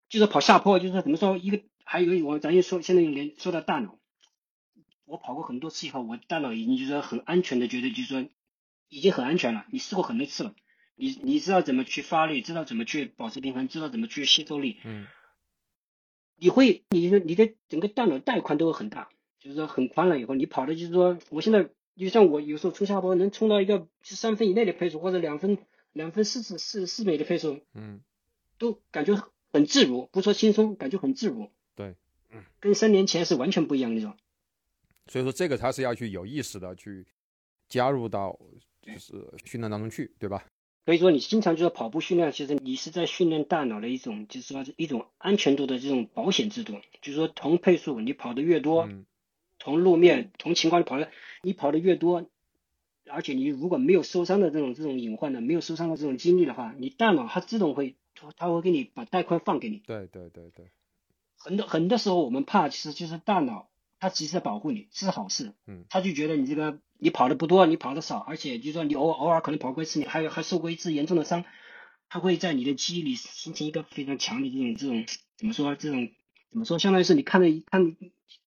就是跑下坡，就是说怎么说一个，还有一个我咱就说现在又连说到大脑，我跑过很多次以后，我大脑已经就是说很安全的觉得就是说已经很安全了，你试过很多次了，你你知道怎么去发力，知道怎么去保持平衡，知道怎么去吸收力，嗯你会，你的你的整个大脑带宽都会很大，就是说很宽了以后，你跑的就是说，我现在就像我有时候冲下坡能冲到一个三分以内的配速，或者两分两分四四四四美的配速，嗯都感觉很很自如，不说轻松，感觉很自如。对，嗯，跟三年前是完全不一样那种。所以说，这个他是要去有意识的去加入到就是训练当中去，对吧？所以说，你经常就是跑步训练，其实你是在训练大脑的一种，就是说一种安全度的这种保险制度。就是说，同配速你跑的越多，同路面同情况你跑的你跑的越多，而且你如果没有受伤的这种这种隐患的，没有受伤的这种经历的话，你大脑它自动会它会给你把带宽放给你。对对对对。很多很多时候我们怕，其实就是大脑。他其实在保护你，是好事。嗯，他就觉得你这个你跑的不多，你跑的少，而且就说你偶偶尔可能跑过一次，你还有还受过一次严重的伤，他会在你的记忆里形成一个非常强的这种这种怎么说这种怎么说，相当于是你看的看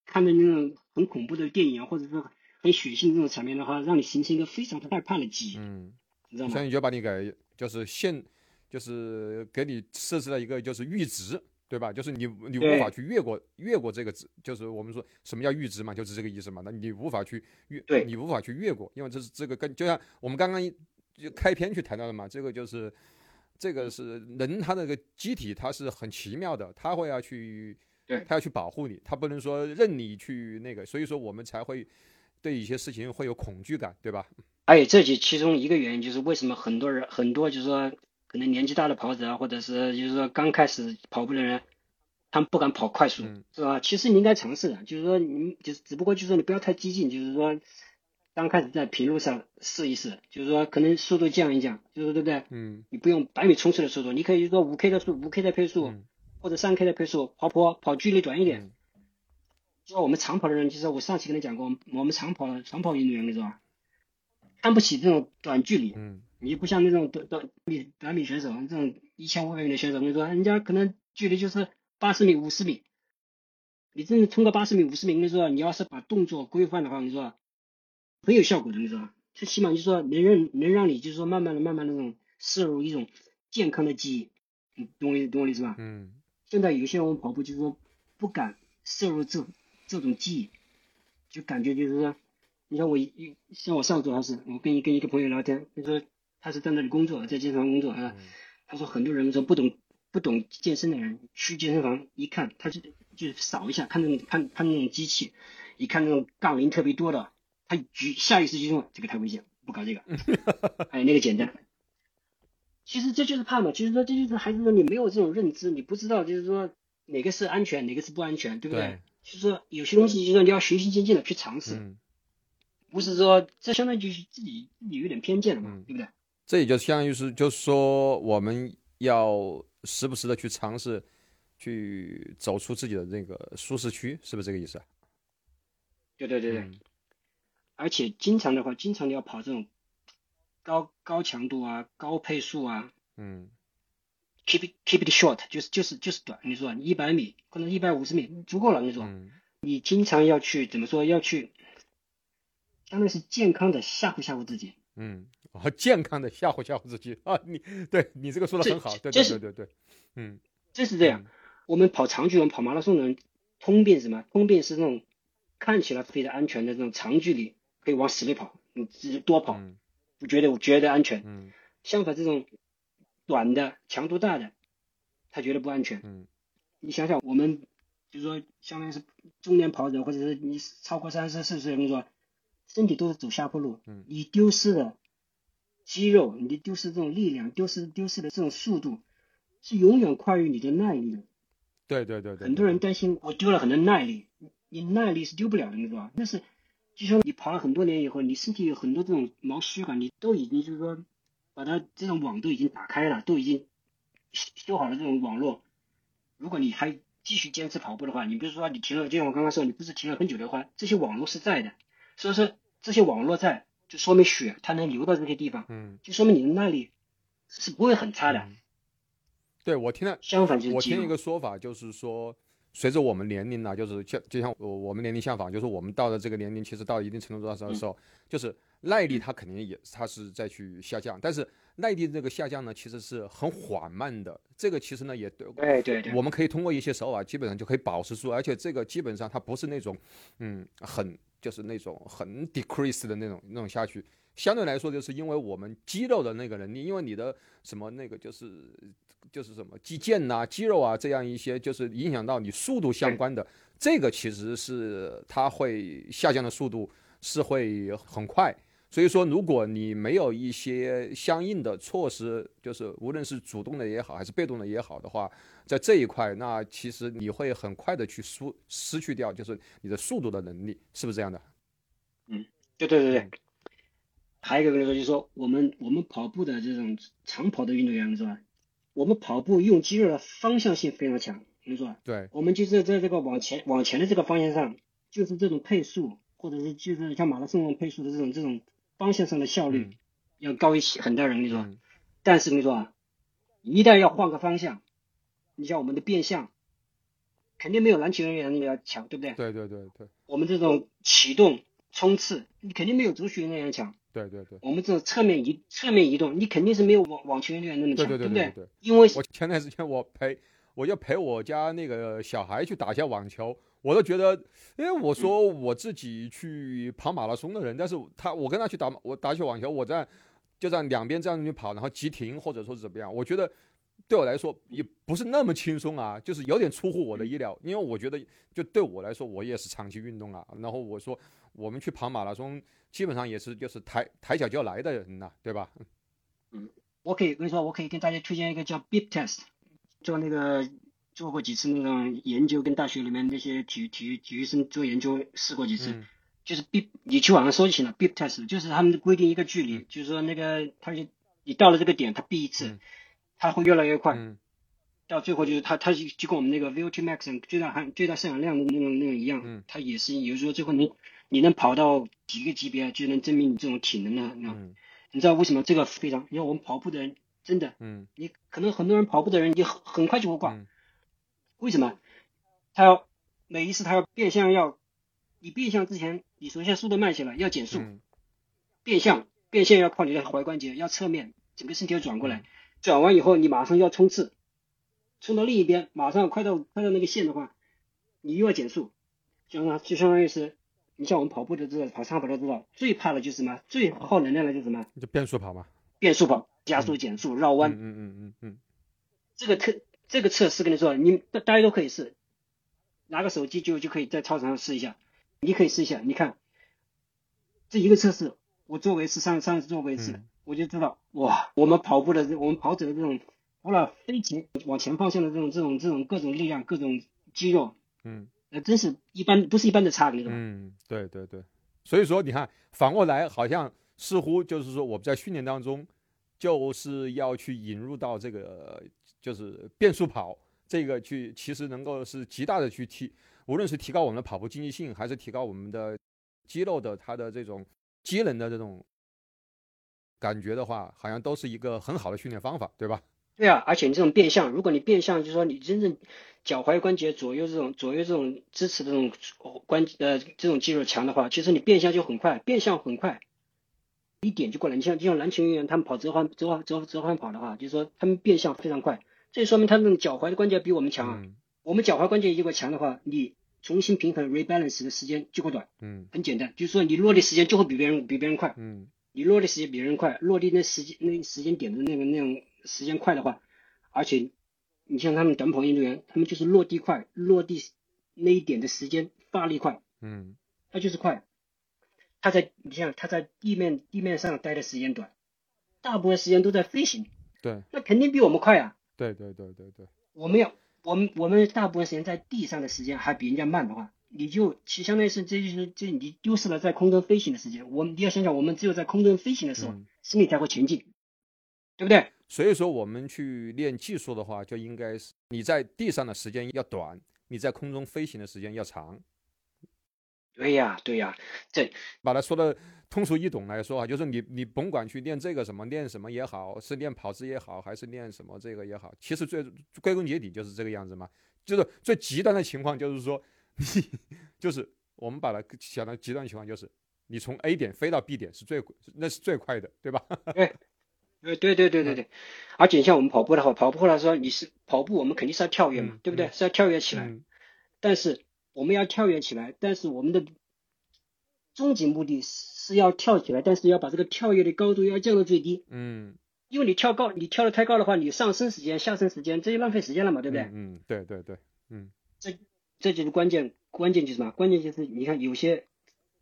看的那种很恐怖的电影啊，或者说很血腥这种场面的话，让你形成一个非常害怕的记忆。嗯，你知道吗？所以就把你给就是现，就是给你设置了一个就是阈值。对吧？就是你你无法去越过越过这个值，就是我们说什么叫阈值嘛，就是这个意思嘛。那你无法去越，你无法去越过，因为这是这个跟就像我们刚刚就开篇去谈到的嘛，这个就是这个是人他那个机体他是很奇妙的，他会要去，他要去保护你，他不能说任你去那个，所以说我们才会对一些事情会有恐惧感，对吧？而且这其其中一个原因就是为什么很多人很多就是说。可能年纪大的跑者啊，或者是就是说刚开始跑步的人，他们不敢跑快速，是吧？其实你应该尝试的，就是说你就是只不过就是说你不要太激进，就是说刚开始在平路上试一试，就是说可能速度降一降，就是对不对？嗯。你不用百米冲刺的速度，你可以说五 K 的速五 K 的配速，或者三 K 的配速跑坡，跑距离短一点。就我们长跑的人，就是我上期跟你讲过，我们长跑长跑运动员，你知道吧？看不起这种短距离。嗯。你不像那种短短米短米选手，这种一千五百米的选手，你说，人家可能距离就是八十米、五十米。你真的冲个八十米、五十米，你说你要是把动作规范的话，你说很有效果的，你说，最起码就是说能让能让你就是说慢慢的、慢慢的那种摄入一种健康的记忆，你懂我意懂我意思吧？嗯。现在有些人跑步就是说不敢摄入这这种记忆，就感觉就是说，你像我一像我上周还是我跟一跟一个朋友聊天，他说。他是在那里工作，在健身房工作啊。他说很多人说不懂不懂健身的人去健身房一看，他就就扫一下，看那种看看那种机器，一看那种杠铃特别多的，他举下意识就说这个太危险，不搞这个。还有那个简单。其实这就是怕嘛，其实说这就是还是说你没有这种认知，你不知道就是说哪个是安全，哪个是不安全，对不对？就是说有些东西就是说你要循序渐进的去尝试，不是说这相当于就是自己自己有点偏见了嘛，对不对？这也就相当于是，就是说，我们要时不时的去尝试，去走出自己的那个舒适区，是不是这个意思？对对对对。而且经常的话，经常你要跑这种高高强度啊、高配速啊。嗯。Keep it keep it short，就是就是就是短。你说一百米，或者一百五十米足够了。你说，你经常要去怎么说？要去，相当于是健康的吓唬吓唬自己。嗯。啊，健康的吓唬吓唬自己啊！你对你这个说的很好，对对对对对，嗯，就是这样。我们跑长距离、跑马拉松的人，通病什么？通病是那种看起来非常安全的这种长距离，可以往死里跑，你自己多跑，不觉得我觉得安全。嗯。相反，这种短的、强度大的，他觉得不安全。嗯。你想想，我们就是说，相当于是中年跑者，或者是你超过三十四岁，你说身体都是走下坡路，你丢失的。肌肉，你丢失这种力量，丢失丢失的这种速度，是永远快于你的耐力的。对对对对。很多人担心我丢了很多耐力，你耐力是丢不了的，你知道吧？那是，就像你跑了很多年以后，你身体有很多这种毛虚感，你都已经就是说，把它这种网都已经打开了，都已经修好了这种网络。如果你还继续坚持跑步的话，你比如说你停了，就像我刚刚说，你不是停了很久的话，这些网络是在的。所以说这些网络在。就说明血它能流到这些地方，嗯，就说明你的耐力是不会很差的。对我听了，相反就是我听一个说法，就是说，随着我们年龄呢，就是像就像我我们年龄相仿，就是我们到了这个年龄，其实到一定程度上的时候，就是耐力它肯定也它是在去下降，但是耐力这个下降呢，其实是很缓慢的。这个其实呢也对，对对对，我们可以通过一些手法，基本上就可以保持住，而且这个基本上它不是那种嗯很。就是那种很 decrease 的那种那种下去，相对来说，就是因为我们肌肉的那个能力，因为你的什么那个就是就是什么肌腱呐、肌肉啊这样一些，就是影响到你速度相关的，这个其实是它会下降的速度是会很快。所以说，如果你没有一些相应的措施，就是无论是主动的也好，还是被动的也好的话，在这一块，那其实你会很快的去失失去掉，就是你的速度的能力，是不是这样的？嗯，对对对对。还有一个跟你说，就是说我们我们跑步的这种长跑的运动员是吧？我们跑步用肌肉的方向性非常强，你说？对。我们就是在这个往前往前的这个方向上，就是这种配速，或者是就是像马拉松配速的这种这种。方向上的效率要高一些很多人，你说，但是你说啊，一旦要换个方向，你像我们的变向，肯定没有篮球运动员那么要强，对不对？对对对对。我们这种启动冲刺，你肯定没有足球运动员强。对对对。我们这种侧面移侧面移动，你肯定是没有网网球运动员那么强，对不对？对。因为我前段时间我陪我要陪我家那个小孩去打一下网球。我都觉得，哎，我说我自己去跑马拉松的人，但是他我跟他去打我打起网球，我在就在两边这样去跑，然后急停或者说是怎么样，我觉得对我来说也不是那么轻松啊，就是有点出乎我的意料，因为我觉得就对我来说，我也是长期运动啊。然后我说我们去跑马拉松，基本上也是就是抬抬脚就来的人呐，对吧？嗯，我可以跟你说，我可以跟大家推荐一个叫 Beep Test，做那个。做过几次那种研究，跟大学里面那些体育体育体育生做研究，试过几次，就是 B，你去网上搜就行了。B test 就是他们规定一个距离，就是说那个他就你到了这个点，他 B 一次，他会越来越快，到最后就是他他就就跟我们那个 VO2 max 最大含最大摄氧量的那种那种一样，他也是有时候最后能你能跑到几个级别，就能证明你这种体能的。你知道为什么这个非常？因为我们跑步的人真的，你可能很多人跑步的人，你很很快就会挂。为什么？他要每一次他要变相要，你变相之前，你首先速度慢下来，要减速。变相变相要靠你的踝关节，要侧面，整个身体要转过来。转完以后，你马上要冲刺，冲到另一边，马上快到快到那个线的话，你又要减速。就相就相当于是，你像我们跑步的知道，跑长跑的知道，最怕的就是什么？最耗能量的就是什么？就变速跑嘛。变速跑，加速、减速、绕弯。嗯嗯嗯嗯。这个特。这个测试跟你说，你大大家都可以试，拿个手机就就可以在操场上试一下。你可以试一下，你看这一个测试，我做过一次，上上次做过一次，我就知道哇，我们跑步的，我们跑者的这种除了飞前往前方向的这种这种这种各种力量、各种肌肉，嗯，那真是一般不是一般的差，你知道吗？嗯，对对对，所以说你看反过来，好像似乎就是说我们在训练当中就是要去引入到这个。就是变速跑这个去，其实能够是极大的去提，无论是提高我们的跑步经济性，还是提高我们的肌肉的它的这种机能的这种感觉的话，好像都是一个很好的训练方法，对吧？对啊，而且你这种变向，如果你变向，就是说你真正脚踝关节左右这种左右这种支持这种关呃这种肌肉强的话，其实你变向就很快，变向很快。一点就过来，你像就像篮球运动员，他们跑折环折环折折环跑的话，就是说他们变向非常快，这说明他们脚踝的关节比我们强啊。我们脚踝关节如果强的话，你重新平衡 rebalance 的时间就会短。嗯，很简单，就是说你落地时间就会比别人比别人快。嗯，你落地时间比别人快，落地那时间那时间点的那个那种时间快的话，而且你像他们短跑运动员，他们就是落地快，落地那一点的时间发力快。嗯，他就是快。他在你像他在地面地面上待的时间短，大部分时间都在飞行。对，那肯定比我们快啊。对对对对对。我们要我们我们大部分时间在地上的时间还比人家慢的话，你就其相当于是这就是这你丢失了在空中飞行的时间。我们你要想想，我们只有在空中飞行的时候，身体才会前进，对不对？所以说我们去练技术的话，就应该是你在地上的时间要短，你在空中飞行的时间要长。对呀，对呀，这把它说的通俗易懂来说啊，就是你你甭管去练这个什么练什么也好，是练跑姿也好，还是练什么这个也好，其实最归根结底就是这个样子嘛。就是最极端的情况，就是说你就是我们把它想到极端情况，就是你从 A 点飞到 B 点是最那是最快的，对吧？对，对对对对对对。而且像我们跑步的话，跑步来说你是跑步，我们肯定是要跳跃嘛，对不对？是要跳跃起来，但是。我们要跳跃起来，但是我们的终极目的是要跳起来，但是要把这个跳跃的高度要降到最低。嗯，因为你跳高，你跳的太高的话，你上升时间、下升时间，这就浪费时间了嘛，对不对？嗯，对对对，嗯，这这就是关键，关键就是什么？关键就是你看有些，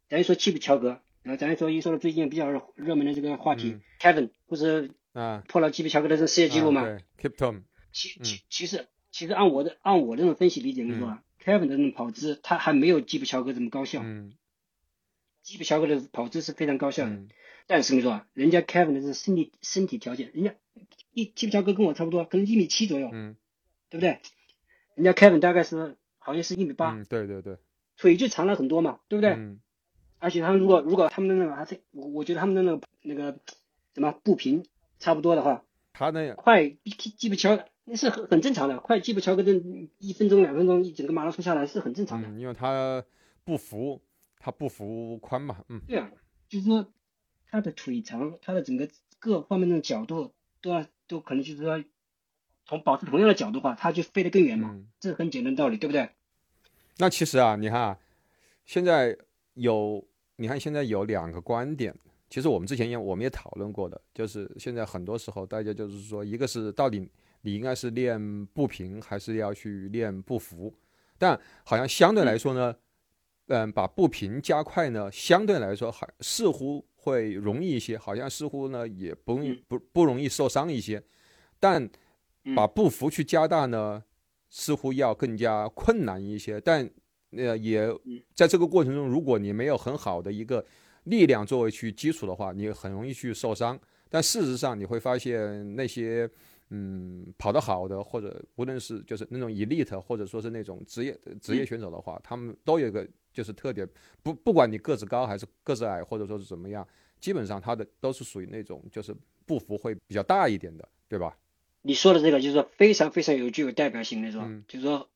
咱说基普乔格，然后咱说一说到最近比较热门的这个话题，Kevin 不是啊破了基普乔格的这世界纪录嘛？对，Keep Tom。其其其实其实按我的按我这种分析理解来说啊，Kevin 的那种跑姿，他还没有基普乔格这么高效。嗯。基普乔格的跑姿是非常高效的，但是你说啊，人家 Kevin 的这身体身体条件，人家一基普乔格跟我差不多，可能一米七左右，嗯，对不对？人家 Kevin 大概是好像是一米八，嗯，对对对，腿就长了很多嘛，对不对？嗯。而且他们如果如果他们的那个还是我我觉得他们的那个那个什么步频差不多的话，他那快基普乔那是很很正常的，快基普乔格这一分钟两分钟一整个马拉松下来是很正常的，因为他不服。他不服宽嘛，嗯，对啊，就是说他的腿长，他的整个各方面的角度都要都可能就是说从保持同样的角度话，他就飞得更远嘛，这是很简单道理，对不对？那其实啊，你看啊，现在有你看现在有两个观点，其实我们之前也我们也讨论过的，就是现在很多时候大家就是说，一个是到底你应该是练步频还是要去练步幅，但好像相对来说呢。嗯，把步频加快呢，相对来说还似乎会容易一些，好像似乎呢也不容易不不容易受伤一些，但把步幅去加大呢，似乎要更加困难一些。但呃，也在这个过程中，如果你没有很好的一个力量作为去基础的话，你很容易去受伤。但事实上，你会发现那些。嗯，跑得好的，或者无论是就是那种 elite，或者说是那种职业职业选手的话，他们都有一个就是特点，不不管你个子高还是个子矮，或者说是怎么样，基本上他的都是属于那种就是步幅会比较大一点的，对吧？你说的这个就是说非常非常有具有代表性的，是吧？就是说，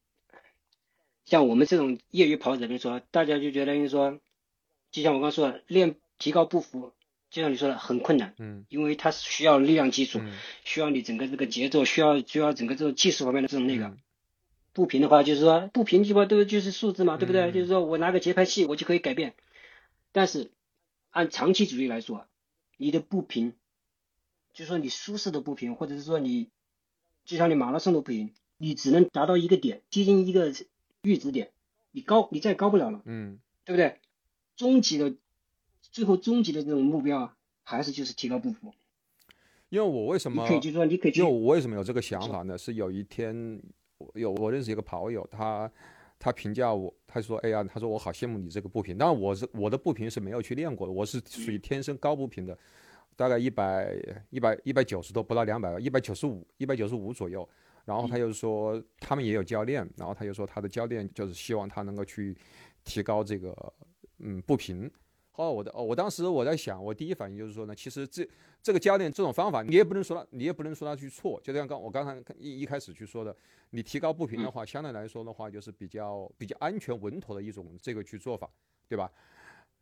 像我们这种业余跑者来说，大家就觉得就是说，就像我刚说的，练提高步幅。就像你说的，很困难，嗯，因为它是需要力量基础，需要你整个这个节奏，需要需要整个这种技术方面的这种那个。步频的话，就是说步频基本上都就是数字嘛，对不对？就是说我拿个节拍器，我就可以改变。但是按长期主义来说，你的步频，就说你舒适的步频，或者是说你就像你马拉松的步频，你只能达到一个点，接近一个阈值点，你高你再高不了了，嗯，对不对？终极的。最后终极的这种目标啊，还是就是提高步幅。因为我为什么？可以就说你可以。因为我为什么有这个想法呢？是有一天，有我认识一个跑友，他他评价我，他说：“哎呀，他说我好羡慕你这个步频。当然，我是我的步频是没有去练过的，我是属于天生高步频的，大概一百一百一百九十多，不到两百，一百九十五，一百九十五左右。然后他又说，他们也有教练，然后他又说他的教练就是希望他能够去提高这个嗯步频。”哦，我的哦，我当时我在想，我第一反应就是说呢，其实这这个教练这种方法，你也不能说他，你也不能说他去错。就像刚我刚才一一开始去说的，你提高步频的话，相对来说的话，就是比较比较安全稳妥的一种这个去做法，对吧？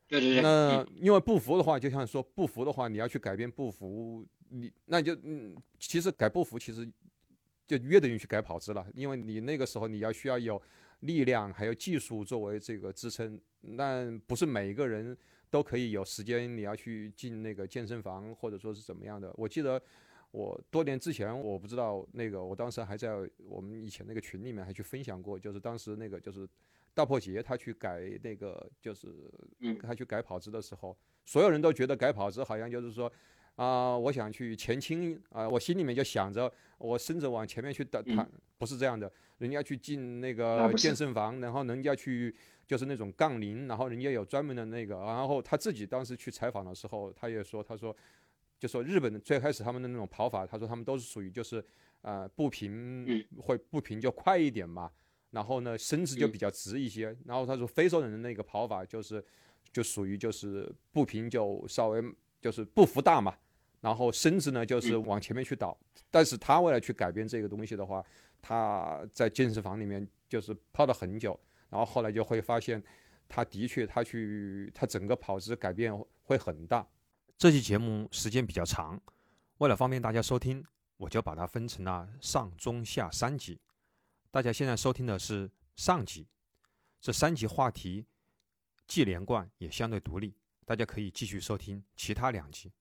对对对。那因为步幅的话，就像说步幅的话，你要去改变步幅，你那就嗯，其实改步幅其实就约等于去改跑姿了，因为你那个时候你要需要有力量还有技术作为这个支撑，那不是每一个人。都可以有时间，你要去进那个健身房，或者说是怎么样的？我记得我多年之前，我不知道那个，我当时还在我们以前那个群里面还去分享过，就是当时那个就是大破节他去改那个就是他去改跑姿的时候，所有人都觉得改跑姿好像就是说啊，我想去前倾啊，我心里面就想着我身子往前面去的，他不是这样的，人家去进那个健身房，然后人家去。就是那种杠铃，然后人家有专门的那个，然后他自己当时去采访的时候，他也说，他说，就说日本最开始他们的那种跑法，他说他们都是属于就是呃步频会步频就快一点嘛，然后呢身子就比较直一些，然后他说非洲人的那个跑法就是就属于就是步频就稍微就是步幅大嘛，然后身子呢就是往前面去倒，但是他为了去改变这个东西的话，他在健身房里面就是泡了很久。然后后来就会发现，他的确，他去他整个跑姿改变会很大。这期节目时间比较长，为了方便大家收听，我就把它分成了上、中、下三集。大家现在收听的是上集，这三集话题既连贯也相对独立，大家可以继续收听其他两集。